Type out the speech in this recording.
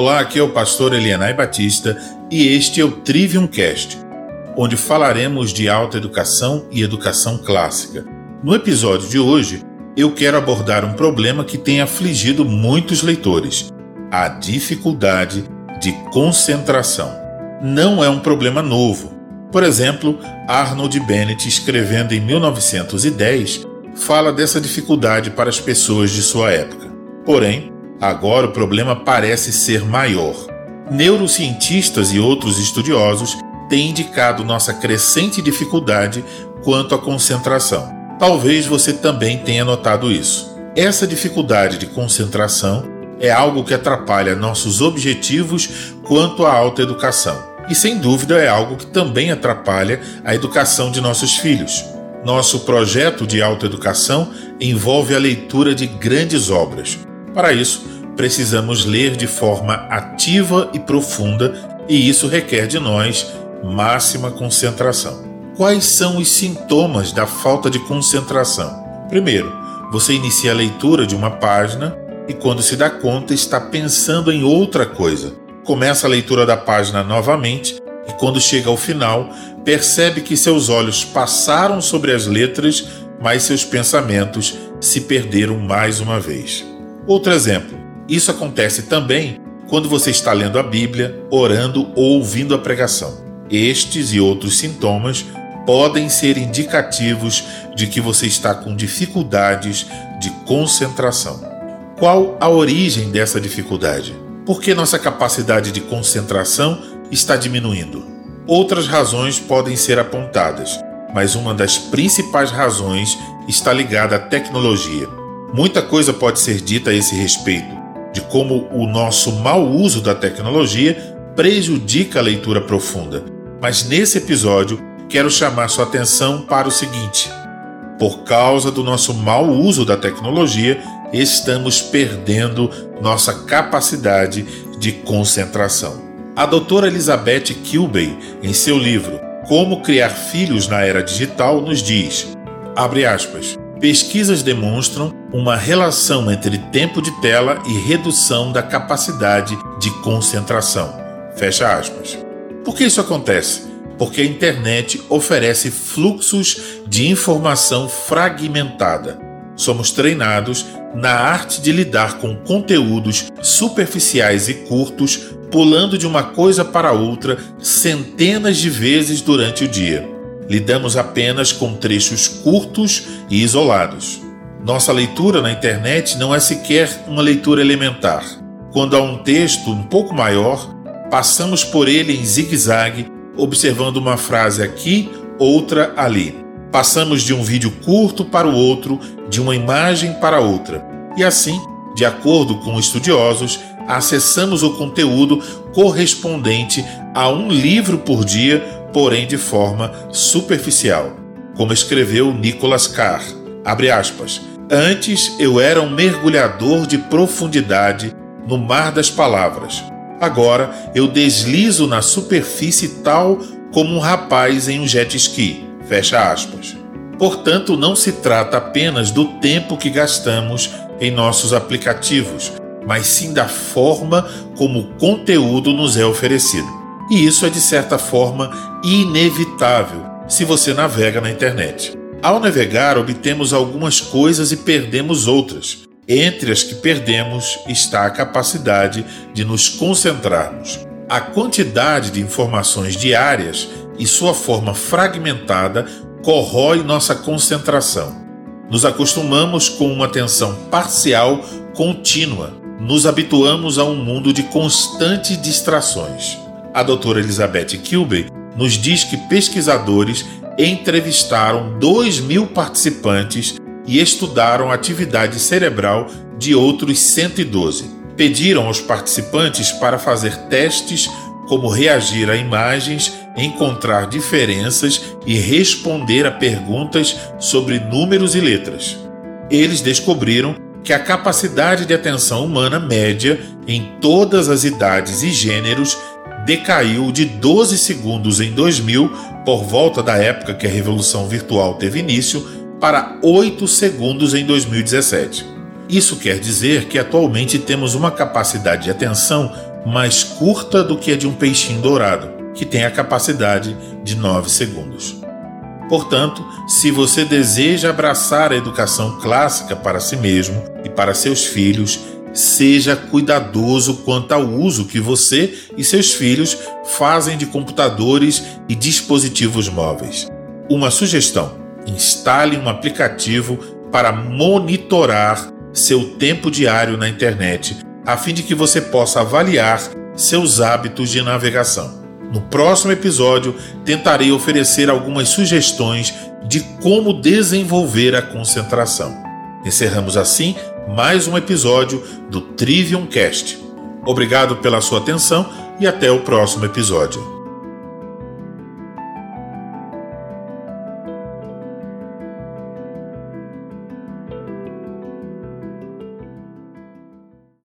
Olá, aqui é o pastor Elianai Batista e este é o Trivium Cast, onde falaremos de alta educação e educação clássica. No episódio de hoje, eu quero abordar um problema que tem afligido muitos leitores: a dificuldade de concentração. Não é um problema novo. Por exemplo, Arnold Bennett, escrevendo em 1910, fala dessa dificuldade para as pessoas de sua época. Porém, Agora o problema parece ser maior. Neurocientistas e outros estudiosos têm indicado nossa crescente dificuldade quanto à concentração. Talvez você também tenha notado isso. Essa dificuldade de concentração é algo que atrapalha nossos objetivos quanto à alta educação. E sem dúvida é algo que também atrapalha a educação de nossos filhos. Nosso projeto de autoeducação envolve a leitura de grandes obras. Para isso, precisamos ler de forma ativa e profunda, e isso requer de nós máxima concentração. Quais são os sintomas da falta de concentração? Primeiro, você inicia a leitura de uma página e, quando se dá conta, está pensando em outra coisa. Começa a leitura da página novamente e, quando chega ao final, percebe que seus olhos passaram sobre as letras, mas seus pensamentos se perderam mais uma vez. Outro exemplo: isso acontece também quando você está lendo a Bíblia, orando ou ouvindo a pregação. Estes e outros sintomas podem ser indicativos de que você está com dificuldades de concentração. Qual a origem dessa dificuldade? Por que nossa capacidade de concentração está diminuindo? Outras razões podem ser apontadas, mas uma das principais razões está ligada à tecnologia. Muita coisa pode ser dita a esse respeito, de como o nosso mau uso da tecnologia prejudica a leitura profunda. Mas nesse episódio, quero chamar sua atenção para o seguinte: por causa do nosso mau uso da tecnologia, estamos perdendo nossa capacidade de concentração. A doutora Elizabeth Kilbey, em seu livro Como Criar Filhos na Era Digital, nos diz: abre aspas. Pesquisas demonstram uma relação entre tempo de tela e redução da capacidade de concentração. Fecha aspas. Por que isso acontece? Porque a internet oferece fluxos de informação fragmentada. Somos treinados na arte de lidar com conteúdos superficiais e curtos, pulando de uma coisa para outra centenas de vezes durante o dia lidamos apenas com trechos curtos e isolados. Nossa leitura na internet não é sequer uma leitura elementar. Quando há um texto um pouco maior, passamos por ele em zigue-zague, observando uma frase aqui, outra ali. Passamos de um vídeo curto para o outro, de uma imagem para outra. E assim, de acordo com estudiosos, acessamos o conteúdo correspondente a um livro por dia porém de forma superficial. Como escreveu Nicholas Carr, abre aspas, Antes eu era um mergulhador de profundidade no mar das palavras. Agora eu deslizo na superfície tal como um rapaz em um jet ski. Fecha aspas. Portanto, não se trata apenas do tempo que gastamos em nossos aplicativos, mas sim da forma como o conteúdo nos é oferecido. E isso é de certa forma inevitável se você navega na internet. Ao navegar, obtemos algumas coisas e perdemos outras. Entre as que perdemos está a capacidade de nos concentrarmos. A quantidade de informações diárias e sua forma fragmentada corrói nossa concentração. Nos acostumamos com uma atenção parcial contínua. Nos habituamos a um mundo de constantes distrações. A doutora Elizabeth Kilby nos diz que pesquisadores entrevistaram 2 mil participantes e estudaram a atividade cerebral de outros 112. Pediram aos participantes para fazer testes como reagir a imagens, encontrar diferenças e responder a perguntas sobre números e letras. Eles descobriram que a capacidade de atenção humana média em todas as idades e gêneros decaiu de 12 segundos em 2000, por volta da época que a revolução virtual teve início, para 8 segundos em 2017. Isso quer dizer que atualmente temos uma capacidade de atenção mais curta do que a de um peixinho dourado, que tem a capacidade de 9 segundos. Portanto, se você deseja abraçar a educação clássica para si mesmo e para seus filhos, seja cuidadoso quanto ao uso que você e seus filhos fazem de computadores e dispositivos móveis. Uma sugestão: instale um aplicativo para monitorar seu tempo diário na internet, a fim de que você possa avaliar seus hábitos de navegação. No próximo episódio, tentarei oferecer algumas sugestões de como desenvolver a concentração. Encerramos assim mais um episódio do Trivium Cast. Obrigado pela sua atenção e até o próximo episódio.